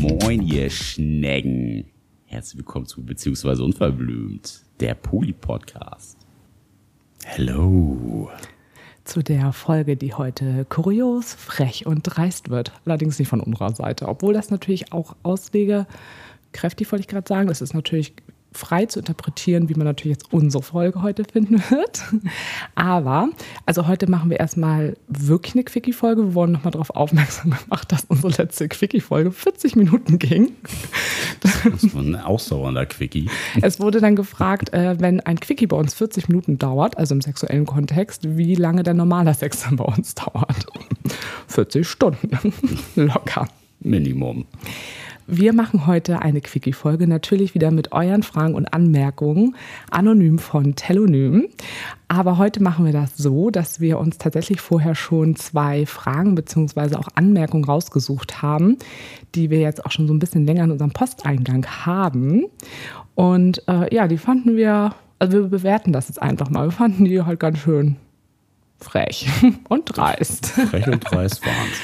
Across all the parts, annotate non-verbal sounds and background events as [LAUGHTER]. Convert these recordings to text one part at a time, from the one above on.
Moin, ihr Schnecken. Herzlich willkommen zu Beziehungsweise Unverblümt, der Poli-Podcast. Hello. Zu der Folge, die heute kurios, frech und dreist wird. Allerdings nicht von unserer Seite. Obwohl das natürlich auch Auswege, kräftig wollte ich gerade sagen, das ist natürlich frei zu interpretieren, wie man natürlich jetzt unsere Folge heute finden wird. Aber, also heute machen wir erstmal wirklich eine Quickie-Folge. Wir wurden nochmal darauf aufmerksam gemacht, dass unsere letzte Quickie-Folge 40 Minuten ging. Das war ein ausdauernder Quickie. Es wurde dann gefragt, äh, wenn ein Quickie bei uns 40 Minuten dauert, also im sexuellen Kontext, wie lange der normale Sex dann bei uns dauert. 40 Stunden. [LAUGHS] Locker. Minimum. Wir machen heute eine Quickie-Folge, natürlich wieder mit euren Fragen und Anmerkungen, anonym von Telonym. Aber heute machen wir das so, dass wir uns tatsächlich vorher schon zwei Fragen bzw. auch Anmerkungen rausgesucht haben, die wir jetzt auch schon so ein bisschen länger in unserem Posteingang haben. Und äh, ja, die fanden wir, also wir bewerten das jetzt einfach mal. Wir fanden die halt ganz schön frech [LAUGHS] und dreist. Frech und dreist waren's.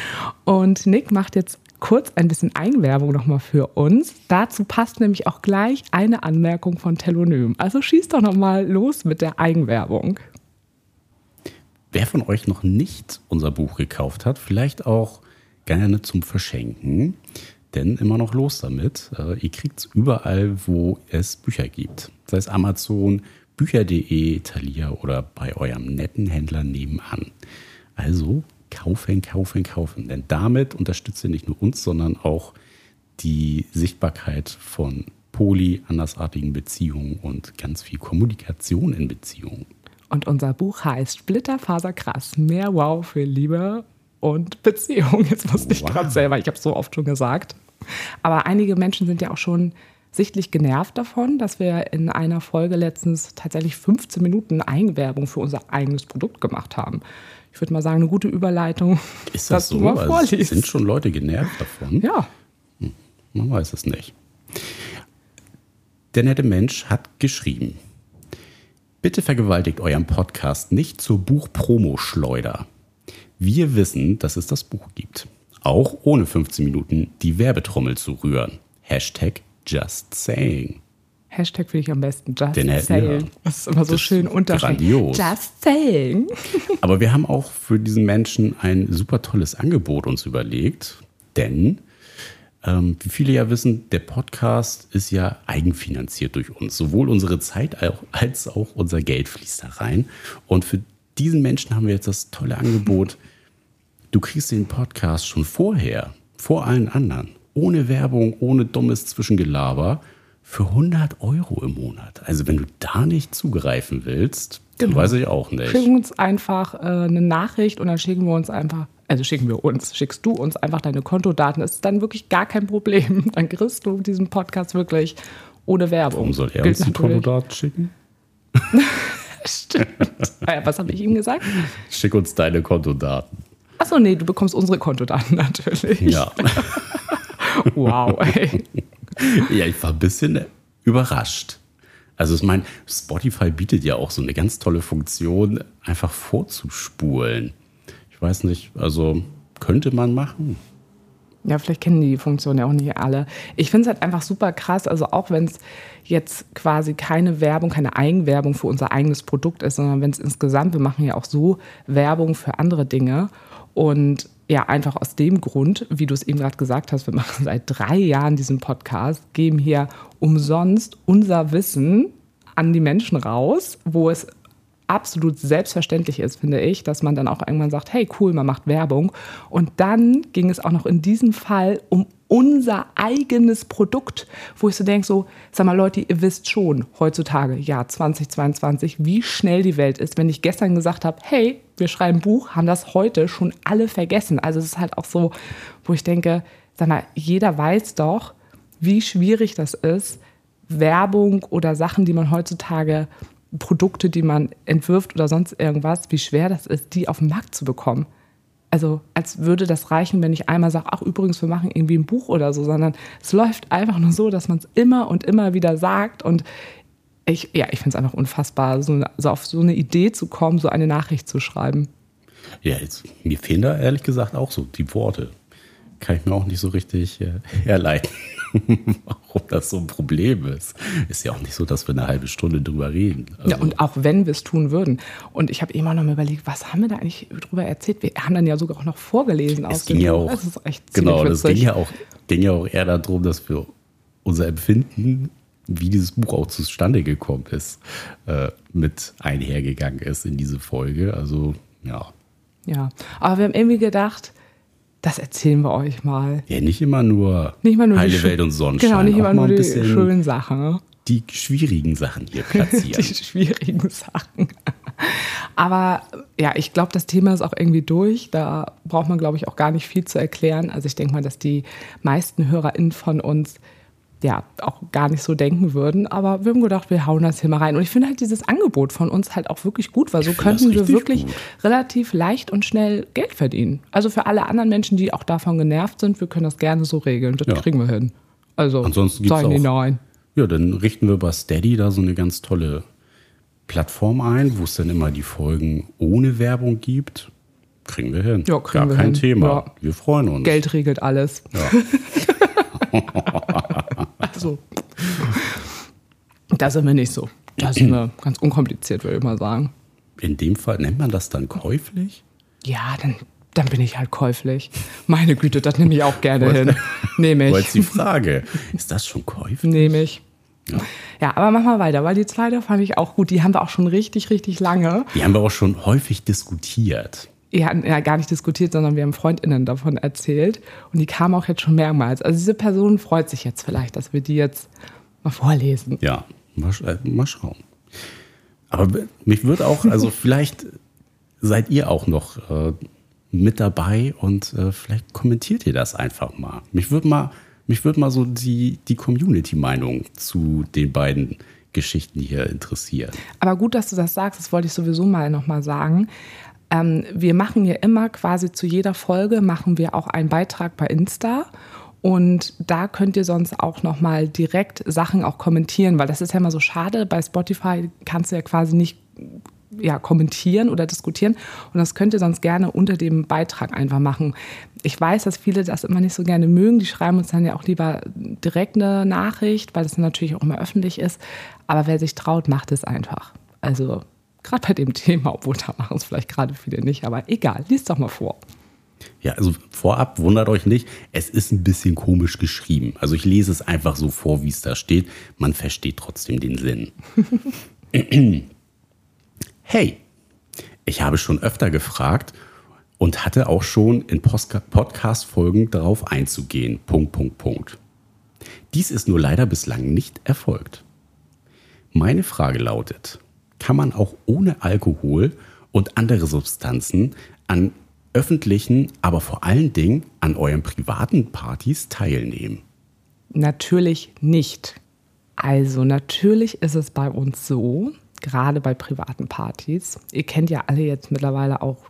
Und Nick macht jetzt kurz ein bisschen Eigenwerbung nochmal für uns. Dazu passt nämlich auch gleich eine Anmerkung von Telonym. Also schießt doch nochmal los mit der Eigenwerbung. Wer von euch noch nicht unser Buch gekauft hat, vielleicht auch gerne zum Verschenken, denn immer noch los damit. Äh, ihr kriegt es überall, wo es Bücher gibt. Sei es Amazon, Bücher.de, Thalia oder bei eurem netten Händler nebenan. Also kaufen, kaufen, kaufen. Denn damit unterstützt ihr nicht nur uns, sondern auch die Sichtbarkeit von poly, andersartigen Beziehungen und ganz viel Kommunikation in Beziehungen. Und unser Buch heißt Splitterfaser krass. Mehr Wow für Liebe und Beziehung. Jetzt muss ich wow. gerade selber, ich habe es so oft schon gesagt. Aber einige Menschen sind ja auch schon sichtlich genervt davon, dass wir in einer Folge letztens tatsächlich 15 Minuten Eigenwerbung für unser eigenes Produkt gemacht haben ich würde mal sagen, eine gute Überleitung. Ist das so? Du mal also sind schon Leute genervt davon? Ja. Hm, man weiß es nicht. Der nette Mensch hat geschrieben. Bitte vergewaltigt euren Podcast nicht zur Buchpromo-Schleuder. Wir wissen, dass es das Buch gibt. Auch ohne 15 Minuten die Werbetrommel zu rühren. Hashtag just saying. Hashtag finde ich am besten. Just Den saying. Ja, das ist immer so schön unterschiedlich. Just saying. [LAUGHS] Aber wir haben auch für diesen Menschen ein super tolles Angebot uns überlegt. Denn, ähm, wie viele ja wissen, der Podcast ist ja eigenfinanziert durch uns. Sowohl unsere Zeit als auch unser Geld fließt da rein. Und für diesen Menschen haben wir jetzt das tolle Angebot. Du kriegst den Podcast schon vorher, vor allen anderen. Ohne Werbung, ohne dummes Zwischengelaber für 100 Euro im Monat. Also wenn du da nicht zugreifen willst, genau. weiß ich auch nicht. Schicken uns einfach äh, eine Nachricht und dann schicken wir uns einfach, also schicken wir uns, schickst du uns einfach deine Kontodaten. Das ist dann wirklich gar kein Problem. [LAUGHS] Dann kriegst du diesen Podcast wirklich ohne Werbung. Warum soll er uns die Kontodaten schicken? [LAUGHS] Stimmt. Ah was habe ich ihm gesagt? Schick uns deine Kontodaten. Achso, nee, du bekommst unsere Kontodaten [LAUGHS] natürlich. Ja. wow, ey. [LAUGHS] ja, ich war ein bisschen überrascht. Also ich meine, Spotify bietet ja auch so eine ganz tolle Funktion, einfach vorzuspulen. Ich weiß nicht, also könnte man machen. Ja, vielleicht kennen die Funktion ja auch nicht alle. Ich finde es halt einfach super krass, also auch wenn es jetzt quasi keine Werbung, keine Eigenwerbung für unser eigenes Produkt ist, sondern wenn es insgesamt, wir machen ja auch so Werbung für andere Dinge. Und ja, einfach aus dem Grund, wie du es eben gerade gesagt hast, wir machen seit drei Jahren diesen Podcast, geben hier umsonst unser Wissen an die Menschen raus, wo es absolut selbstverständlich ist, finde ich, dass man dann auch irgendwann sagt, hey cool, man macht Werbung. Und dann ging es auch noch in diesem Fall um unser eigenes Produkt, wo ich so denke, so, sag mal Leute, ihr wisst schon heutzutage, ja 2022, wie schnell die Welt ist. Wenn ich gestern gesagt habe, hey, wir schreiben Buch, haben das heute schon alle vergessen. Also es ist halt auch so, wo ich denke, sag mal, jeder weiß doch, wie schwierig das ist, Werbung oder Sachen, die man heutzutage, Produkte, die man entwirft oder sonst irgendwas, wie schwer das ist, die auf den Markt zu bekommen also als würde das reichen, wenn ich einmal sage, ach übrigens, wir machen irgendwie ein Buch oder so, sondern es läuft einfach nur so, dass man es immer und immer wieder sagt und ich, ja, ich finde es einfach unfassbar, so, so, auf so eine Idee zu kommen, so eine Nachricht zu schreiben. Ja, jetzt, mir fehlen da ehrlich gesagt auch so die Worte. Kann ich mir auch nicht so richtig äh, herleiten, [LAUGHS] warum das so ein Problem ist. Ist ja auch nicht so, dass wir eine halbe Stunde drüber reden. Also, ja, und auch wenn wir es tun würden. Und ich habe immer noch mal überlegt, was haben wir da eigentlich drüber erzählt? Wir haben dann ja sogar auch noch vorgelesen. Es ging ja auch, das ist echt genau, das ging ja, auch, ging ja auch eher darum, dass wir unser Empfinden, wie dieses Buch auch zustande gekommen ist, äh, mit einhergegangen ist in diese Folge. Also, ja. Ja, aber wir haben irgendwie gedacht, das erzählen wir euch mal. Ja, nicht immer nur, Nicht immer nur die heile Welt und Sonnenschein. Genau, nicht immer nur die schönen Sachen. ne? die schwierigen Sachen hier platzieren. [LAUGHS] Die schwierigen Sachen. Aber ja, ich glaube, das Thema ist auch irgendwie durch. Da braucht man, glaube ich, auch gar nicht viel zu erklären. Also ich denke mal, dass die meisten HörerInnen von uns ja auch gar nicht so denken würden. Aber wir haben gedacht, wir hauen das hier mal rein. Und ich finde halt dieses Angebot von uns halt auch wirklich gut, weil so könnten wir wirklich gut. relativ leicht und schnell Geld verdienen. Also für alle anderen Menschen, die auch davon genervt sind, wir können das gerne so regeln. Das Ja. kriegen wir hin. Also Ansonsten gibt's sagen die nein. Ja, dann richten wir bei Steady da so eine ganz tolle Plattform ein, wo es dann immer die Folgen ohne Werbung gibt. Kriegen wir hin. Ja, kriegen Gar wir kein hin. Thema. Ja. Wir freuen uns. Geld regelt alles. Ja. [LAUGHS] [LAUGHS] Also, da sind wir nicht so. Da sind wir ganz unkompliziert, würde ich mal sagen. In dem Fall nennt man das dann käuflich? Ja, dann, dann bin ich halt käuflich. Meine Güte, das nehme ich auch gerne hin. Nehme War jetzt ich. die Frage. Ist das schon käuflich? Nehme ich. Ja, aber mach mal weiter, weil die zweite fand ich auch gut. Die haben wir auch schon richtig, richtig lange. Die haben wir auch schon häufig diskutiert. Wir hatten ja gar nicht diskutiert, sondern wir haben FreundInnen davon erzählt. Und die kamen auch jetzt schon mehrmals. Also diese Person freut sich jetzt vielleicht, dass wir die jetzt mal vorlesen. Ja, mal, äh, mal schauen. Aber mich würde auch, also [LAUGHS] vielleicht seid ihr auch noch äh, mit dabei und äh, vielleicht kommentiert ihr das einfach mal. Mich würde mal, mich würde mal so die, die Community-Meinung zu den beiden Geschichten hier interessieren. Aber gut, dass du das sagst, das wollte ich sowieso mal nochmal sagen. Ähm, wir machen ja immer quasi zu jeder Folge machen wir auch einen Beitrag bei Insta. Und da könnt ihr sonst auch nochmal direkt Sachen auch kommentieren, weil das ist ja immer so schade. Bei Spotify kannst du ja quasi nicht ja, kommentieren oder diskutieren. Und das könnt ihr sonst gerne unter dem Beitrag einfach machen. Ich weiß, dass viele das immer nicht so gerne mögen. Die schreiben uns dann ja auch lieber direkt eine Nachricht, weil das natürlich auch immer öffentlich ist. Aber wer sich traut, macht es einfach. Also gerade bei dem Thema, obwohl da machen es vielleicht gerade viele nicht. Aber egal, liest doch mal vor. Ja, also vorab wundert euch nicht, es ist ein bisschen komisch geschrieben. Also ich lese es einfach so vor, wie es da steht. Man versteht trotzdem den Sinn. [CLEARS THROAT] hey, ich habe schon öfter gefragt und hatte auch schon in Podcast-Folgen darauf einzugehen. Punkt, Punkt, Punkt. Dies ist nur leider bislang nicht erfolgt. Meine Frage lautet, kann man auch ohne Alkohol und andere Substanzen an öffentlichen, aber vor allen Dingen an euren privaten Partys teilnehmen? Natürlich nicht. Also natürlich ist es bei uns so, gerade bei privaten Partys, ihr kennt ja alle jetzt mittlerweile auch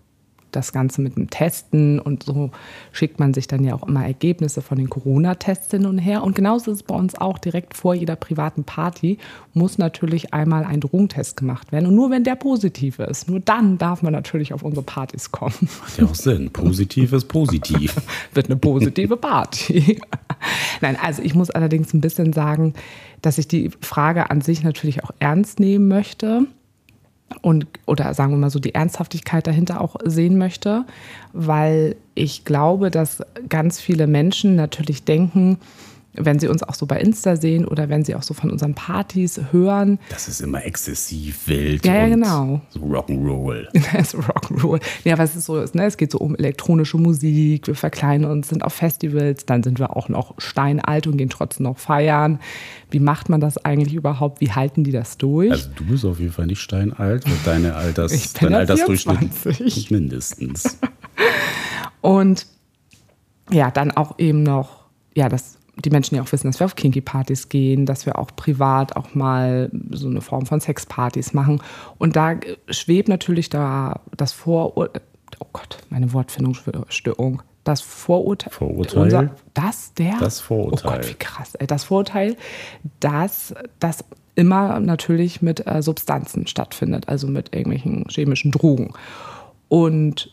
das Ganze mit dem Testen und so schickt man sich dann ja auch immer Ergebnisse von den Corona-Tests hin und her. Und genauso ist es bei uns auch direkt vor jeder privaten Party muss natürlich einmal ein Drogentest gemacht werden. Und nur wenn der positiv ist, nur dann darf man natürlich auf unsere Partys kommen. Macht ja auch Sinn. Positiv ist positiv. [LAUGHS] wird eine positive Party. [LAUGHS] Nein, also ich muss allerdings ein bisschen sagen, dass ich die Frage an sich natürlich auch ernst nehmen möchte und oder sagen wir mal so die Ernsthaftigkeit dahinter auch sehen möchte, weil ich glaube, dass ganz viele Menschen natürlich denken, wenn sie uns auch so bei Insta sehen oder wenn sie auch so von unseren Partys hören, Das ist immer exzessiv wild Ja, ja, genau. so Rock'n'Roll. [LAUGHS] Das ist Rock'n'Roll. Ja, was es so ist, ne? Es geht so um elektronische Musik, wir verkleiden uns, sind auf Festivals, dann sind wir auch noch steinalt und gehen trotzdem noch feiern. Wie macht man das eigentlich überhaupt? Wie halten die das durch? Also du bist auf jeden Fall nicht steinalt, weil deine [LAUGHS] Alters, Ich bin dein Altersdurchschnitt 24. mindestens. [LAUGHS] Und ja, dann auch eben noch, ja, dass die Menschen ja auch wissen, dass wir auf Kinky-Partys gehen, dass wir auch privat auch mal so eine Form von Sexpartys machen. Und da schwebt natürlich da das Vorurteil, oh Gott, meine Wortfindungsstörung, das Vorurteil. Vorurteil? Unser, das, der? Das Vorurteil. Oh Gott, wie krass. Ey, das Vorurteil, dass das immer natürlich mit äh, Substanzen stattfindet, also mit irgendwelchen chemischen Drogen. Und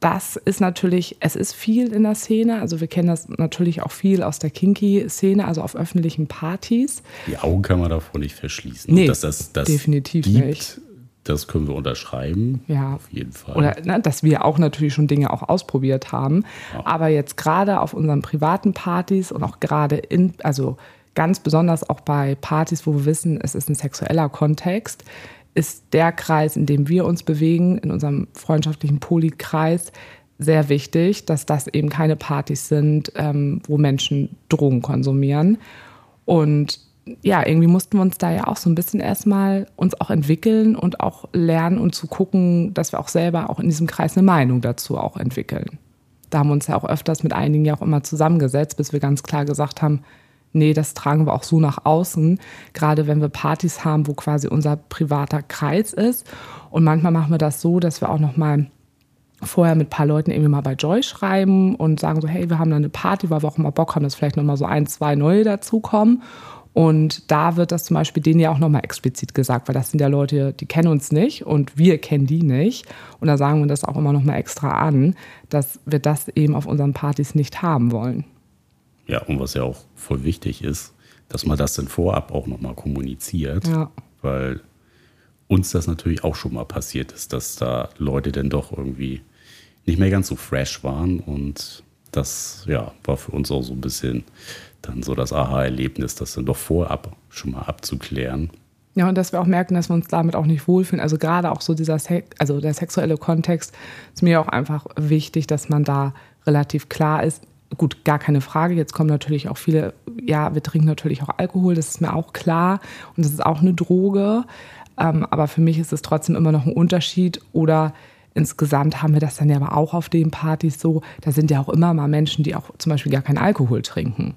das ist natürlich, es ist viel in der Szene. Also wir kennen das natürlich auch viel aus der Kinky-Szene, also auf öffentlichen Partys. Die Augen kann man davor nicht verschließen. Nee, dass das, das definitiv gibt, nicht. Das können wir unterschreiben. Ja. Auf jeden Fall. Oder ne, dass wir auch natürlich schon Dinge auch ausprobiert haben. Aber jetzt gerade auf unseren privaten Partys und auch gerade in, also ganz besonders auch bei Partys, wo wir wissen, es ist ein sexueller Kontext, ist der Kreis, in dem wir uns bewegen, in unserem freundschaftlichen Polykreis, sehr wichtig, dass das eben keine Partys sind, ähm, wo Menschen Drogen konsumieren. Und ja, irgendwie mussten wir uns da ja auch so ein bisschen erstmal uns auch entwickeln und auch lernen und zu gucken, dass wir auch selber auch in diesem Kreis eine Meinung dazu auch entwickeln. Da haben wir uns ja auch öfters mit einigen ja auch immer zusammengesetzt, bis wir ganz klar gesagt haben, nee, das tragen wir auch so nach außen, gerade wenn wir Partys haben, wo quasi unser privater Kreis ist. Und manchmal machen wir das so, dass wir auch noch mal vorher mit ein paar Leuten irgendwie mal bei Joy schreiben und sagen so, hey, wir haben da eine Party, weil wir auch mal Bock haben, dass vielleicht noch mal so ein, zwei neue dazukommen. Und da wird das zum Beispiel denen ja auch nochmal explizit gesagt, weil das sind ja Leute, die kennen uns nicht und wir kennen die nicht. Und da sagen wir das auch immer nochmal extra an, dass wir das eben auf unseren Partys nicht haben wollen. Ja, und was ja auch voll wichtig ist, dass man das dann vorab auch nochmal kommuniziert. Ja. Weil uns das natürlich auch schon mal passiert ist, dass da Leute dann doch irgendwie nicht mehr ganz so fresh waren. Und das ja, war für uns auch so ein bisschen dann so das Aha-Erlebnis, das dann doch vorab schon mal abzuklären. Ja, und dass wir auch merken, dass wir uns damit auch nicht wohlfühlen. Also gerade auch so dieser, Sex, also der sexuelle Kontext ist mir auch einfach wichtig, dass man da relativ klar ist. Gut, gar keine Frage. Jetzt kommen natürlich auch viele, ja, wir trinken natürlich auch Alkohol, das ist mir auch klar. Und das ist auch eine Droge. Ähm, aber für mich ist es trotzdem immer noch ein Unterschied. Oder insgesamt haben wir das dann ja aber auch auf den Partys so. Da sind ja auch immer mal Menschen, die auch zum Beispiel gar keinen Alkohol trinken.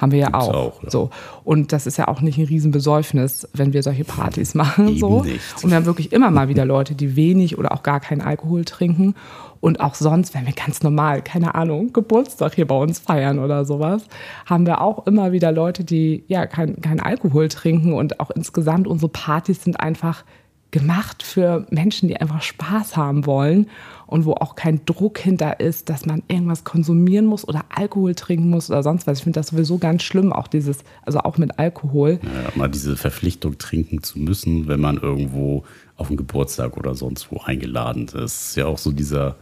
Haben wir ja auch. auch, ja. So. Und das ist ja auch nicht ein Riesenbesäufnis, wenn wir solche Partys machen. Eben so. nicht. Und wir haben wirklich immer mal wieder Leute, die wenig oder auch gar keinen Alkohol trinken. Und auch sonst, wenn wir ganz normal, keine Ahnung, Geburtstag hier bei uns feiern oder sowas, haben wir auch immer wieder Leute, die ja kein, kein Alkohol trinken. Und auch insgesamt unsere Partys sind einfach gemacht für Menschen, die einfach Spaß haben wollen und wo auch kein Druck hinter ist, dass man irgendwas konsumieren muss oder Alkohol trinken muss oder sonst was. Ich finde das sowieso ganz schlimm, auch dieses, also auch mit Alkohol. Ja, mal diese Verpflichtung trinken zu müssen, wenn man irgendwo auf einen Geburtstag oder sonst wo eingeladen ist. Ist ja auch so dieser,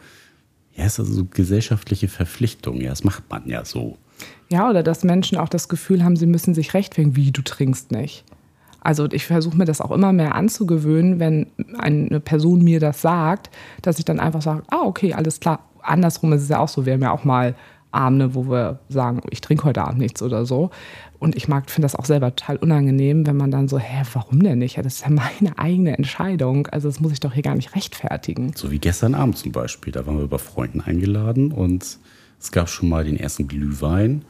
ja, ist also so gesellschaftliche Verpflichtung. Ja, das macht man ja so. Ja, oder dass Menschen auch das Gefühl haben, sie müssen sich rechtfertigen, wie du trinkst nicht. Also ich versuche mir das auch immer mehr anzugewöhnen, wenn eine Person mir das sagt, dass ich dann einfach sage, ah, okay, alles klar. Andersrum ist es ja auch so, wir haben ja auch mal Abende, wo wir sagen, ich trinke heute Abend nichts oder so. Und ich mag, finde das auch selber total unangenehm, wenn man dann so, hä, warum denn nicht? Ja, das ist ja meine eigene Entscheidung. Also das muss ich doch hier gar nicht rechtfertigen. So wie gestern Abend zum Beispiel. Da waren wir bei Freunden eingeladen und es gab schon mal den ersten Glühwein.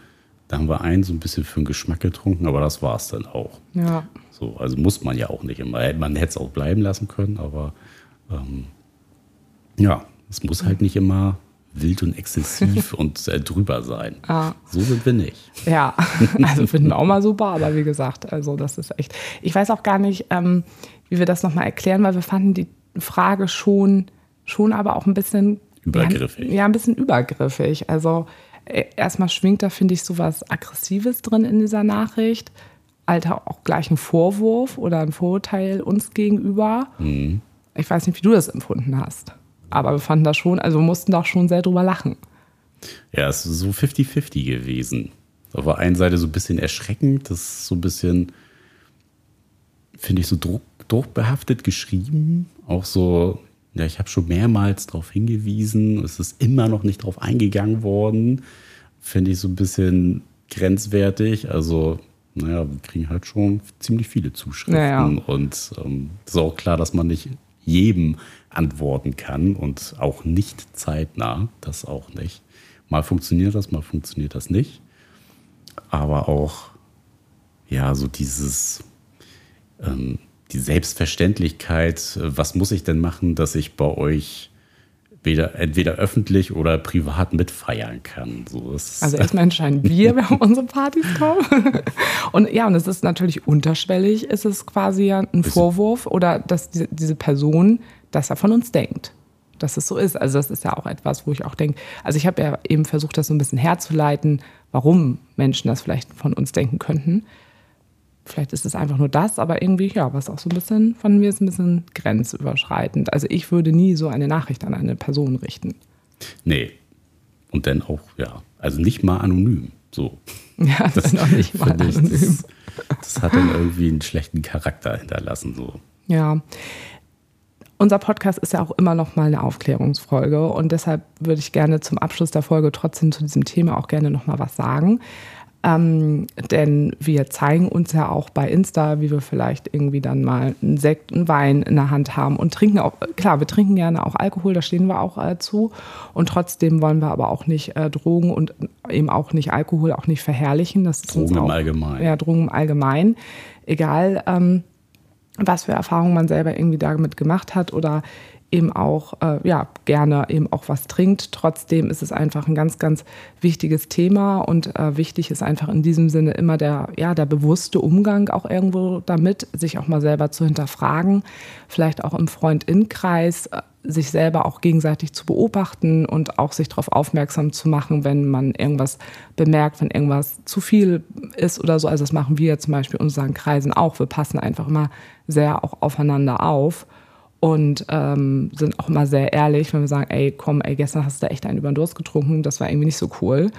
Da haben wir einen so ein bisschen für den Geschmack getrunken, aber das war es dann auch. Ja. So, also muss man ja auch nicht immer. Man hätte es auch bleiben lassen können, aber ähm, ja, es muss halt nicht immer wild und exzessiv [LAUGHS] und äh, drüber sein. Ah. So sind wir nicht. Ja, [LAUGHS] also finden wir auch mal super, aber wie gesagt, also das ist echt. Ich weiß auch gar nicht, ähm, wie wir das nochmal erklären, weil wir fanden die Frage schon, schon aber auch ein bisschen Übergriffig. Ja, ein bisschen übergriffig. Also erstmal schwingt da, finde ich, so was Aggressives drin in dieser Nachricht. Alter, auch gleich ein Vorwurf oder ein Vorurteil uns gegenüber. Ich weiß nicht, wie du das empfunden hast. Aber wir fanden das schon, also wir mussten da schon sehr drüber lachen. Ja, es ist so 50-50 gewesen. Auf der einen Seite so ein bisschen erschreckend, das ist so ein bisschen, finde ich, so druck, druckbehaftet geschrieben. Auch so, ja, ich habe schon mehrmals darauf hingewiesen, es ist immer noch nicht drauf eingegangen worden. Finde ich so ein bisschen grenzwertig. Also, naja, wir kriegen halt schon ziemlich viele Zuschriften. Ja, ja. Und ähm, ist auch klar, dass man nicht jedem antworten kann und auch nicht zeitnah. Das auch nicht. Mal funktioniert das, mal funktioniert das nicht. Aber auch, ja, so dieses, ähm, die Selbstverständlichkeit, äh, was muss ich denn machen, dass ich bei euch weder, entweder öffentlich oder privat mitfeiern kann. So Also erstmal entscheiden wir, wer auf unsere Partys kommt. [LAUGHS] Und ja, und es ist natürlich unterschwellig, ist es quasi ja ein Vorwurf oder dass diese, diese Person das ja von uns denkt. dass es so ist. Also das ist ja auch etwas, wo ich auch denke, also ich habe ja eben versucht, das so ein bisschen herzuleiten, warum Menschen das vielleicht von uns denken könnten. Vielleicht ist es einfach nur das, aber irgendwie, ja, was auch so ein bisschen von mir ist ein bisschen grenzüberschreitend. Also ich würde nie so eine Nachricht an eine Person richten. Nee. Und dann auch, ja, also nicht mal anonym. So. [LAUGHS] Ja, das, ist auch nicht mal finde ich, anonym. Das, das hat dann irgendwie einen schlechten Charakter hinterlassen. So. Ja. Unser Podcast ist ja auch immer noch mal eine Aufklärungsfolge und deshalb würde ich gerne zum Abschluss der Folge trotzdem zu diesem Thema auch gerne noch mal was sagen. Ähm, denn wir zeigen uns ja auch bei Insta, wie wir vielleicht irgendwie dann mal einen Sekt, einen Wein in der Hand haben und trinken auch, klar, wir trinken gerne auch Alkohol, da stehen wir auch äh, zu. Und trotzdem wollen wir aber auch nicht äh, Drogen und eben auch nicht Alkohol auch nicht verherrlichen. Das ist Drogen im auch, Allgemeinen. Ja, Drogen im Allgemeinen. Egal, ähm, was für Erfahrungen man selber irgendwie damit gemacht hat oder eben auch äh, ja gerne eben auch was trinkt. Trotzdem ist es einfach ein ganz ganz wichtiges Thema und äh, wichtig ist einfach in diesem Sinne immer der ja der bewusste Umgang auch irgendwo damit, sich auch mal selber zu hinterfragen, vielleicht auch im Freund-in-Kreis äh, sich selber auch gegenseitig zu beobachten und auch sich darauf aufmerksam zu machen, wenn man irgendwas bemerkt, wenn irgendwas zu viel ist oder so. Also das machen wir zum Beispiel in unseren Kreisen auch. Wir passen einfach immer sehr auch aufeinander auf und ähm, sind auch immer sehr ehrlich, wenn wir sagen, ey, komm, ey, gestern hast du echt einen über den Durst getrunken, das war irgendwie nicht so cool.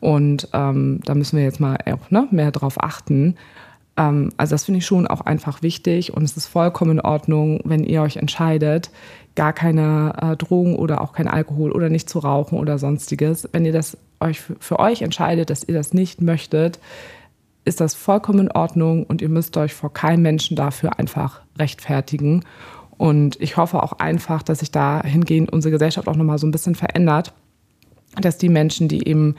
Und ähm, da müssen wir jetzt mal auch ne, mehr drauf achten. Ähm, also das finde ich schon auch einfach wichtig und es ist vollkommen in Ordnung, wenn ihr euch entscheidet, gar keine äh, Drogen oder auch kein Alkohol oder nicht zu rauchen oder sonstiges. Wenn ihr das euch für, für euch entscheidet, dass ihr das nicht möchtet, ist das vollkommen in Ordnung und ihr müsst euch vor keinem Menschen dafür einfach rechtfertigen. Und ich hoffe auch einfach, dass sich dahingehend unsere Gesellschaft auch nochmal so ein bisschen verändert, dass die Menschen, die eben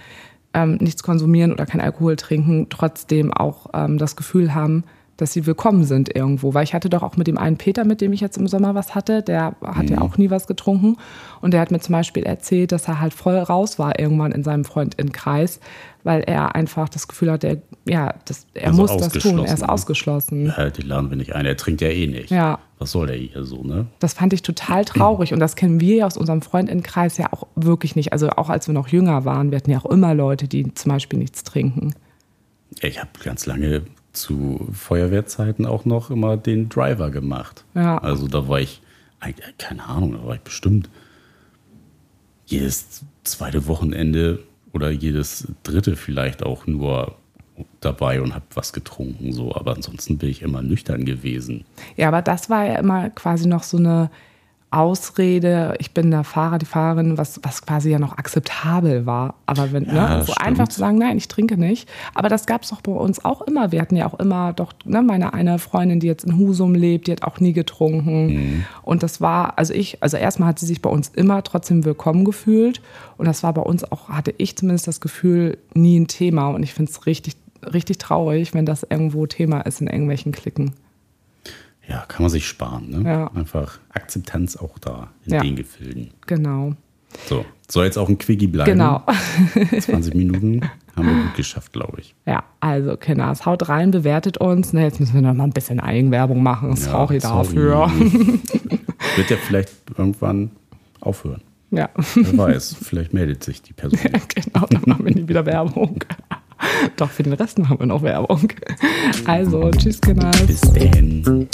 ähm, nichts konsumieren oder kein Alkohol trinken, trotzdem auch ähm, das Gefühl haben, dass sie willkommen sind irgendwo. Weil ich hatte doch auch mit dem einen Peter, mit dem ich jetzt im Sommer was hatte, der hat Mhm. ja auch nie was getrunken. Und der hat mir zum Beispiel erzählt, dass er halt voll raus war irgendwann in seinem Freundinnenkreis, weil er einfach das Gefühl hatte, ja, das, er Also muss das tun, er ist ausgeschlossen, ausgeschlossen. Ja, die laden wir nicht ein. Er trinkt ja eh nicht. Ja. Was soll der hier so, ne? Das fand ich total traurig und das kennen wir ja aus unserem Freundinnenkreis ja auch wirklich nicht. Also auch als wir noch jünger waren, wir hatten ja auch immer Leute, die zum Beispiel nichts trinken. Ich habe ganz lange zu Feuerwehrzeiten auch noch immer den Driver gemacht. Ja. Also da war ich, keine Ahnung, da war ich bestimmt jedes zweite Wochenende oder jedes dritte vielleicht auch nur dabei und habe was getrunken. So, aber ansonsten bin ich immer nüchtern gewesen. Ja, aber das war ja immer quasi noch so eine Ausrede, ich bin der Fahrer, die Fahrerin, was, was quasi ja noch akzeptabel war. Aber wenn, Ja, ne, so stimmt. einfach zu sagen, nein, ich trinke nicht. Aber das gab es doch bei uns auch immer. Wir hatten ja auch immer doch, ne, meine eine Freundin, die jetzt in Husum lebt, die hat auch nie getrunken. Mhm. Und das war, also ich, also erstmal hat sie sich bei uns immer trotzdem willkommen gefühlt. Und das war bei uns auch, hatte ich zumindest das Gefühl, nie ein Thema. Und ich finde es richtig, richtig traurig, wenn das irgendwo Thema ist in irgendwelchen Klicken. Ja, kann man sich sparen. Ne? Ja. Einfach Akzeptanz auch da in Ja. den Gefilden. Genau. So, soll jetzt auch ein Quickie bleiben. Genau. [LAUGHS] 20 Minuten haben wir gut geschafft, glaube ich. Ja, also Kinders, haut rein, bewertet uns. Ne, jetzt müssen wir noch mal ein bisschen Eigenwerbung machen. Sorry Ja, dafür. [LAUGHS] Wird ja vielleicht irgendwann aufhören. Ja, Wer weiß, vielleicht meldet sich die Person. [LAUGHS] genau, dann machen wir nie wieder Werbung. Doch, für den Rest machen wir noch Werbung. Also, tschüss, Kinders. Bis denn.